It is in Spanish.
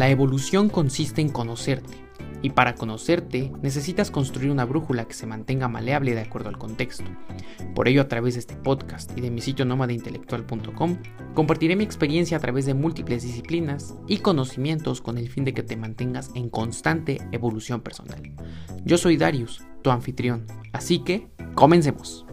La evolución consiste en conocerte, y para conocerte necesitas construir una brújula que se mantenga maleable de acuerdo al contexto. Por ello, a través de este podcast y de mi sitio nómadaintelectual.com, compartiré mi experiencia a través de múltiples disciplinas y conocimientos con el fin de que te mantengas en constante evolución personal. Yo soy Darius, tu anfitrión, así que comencemos.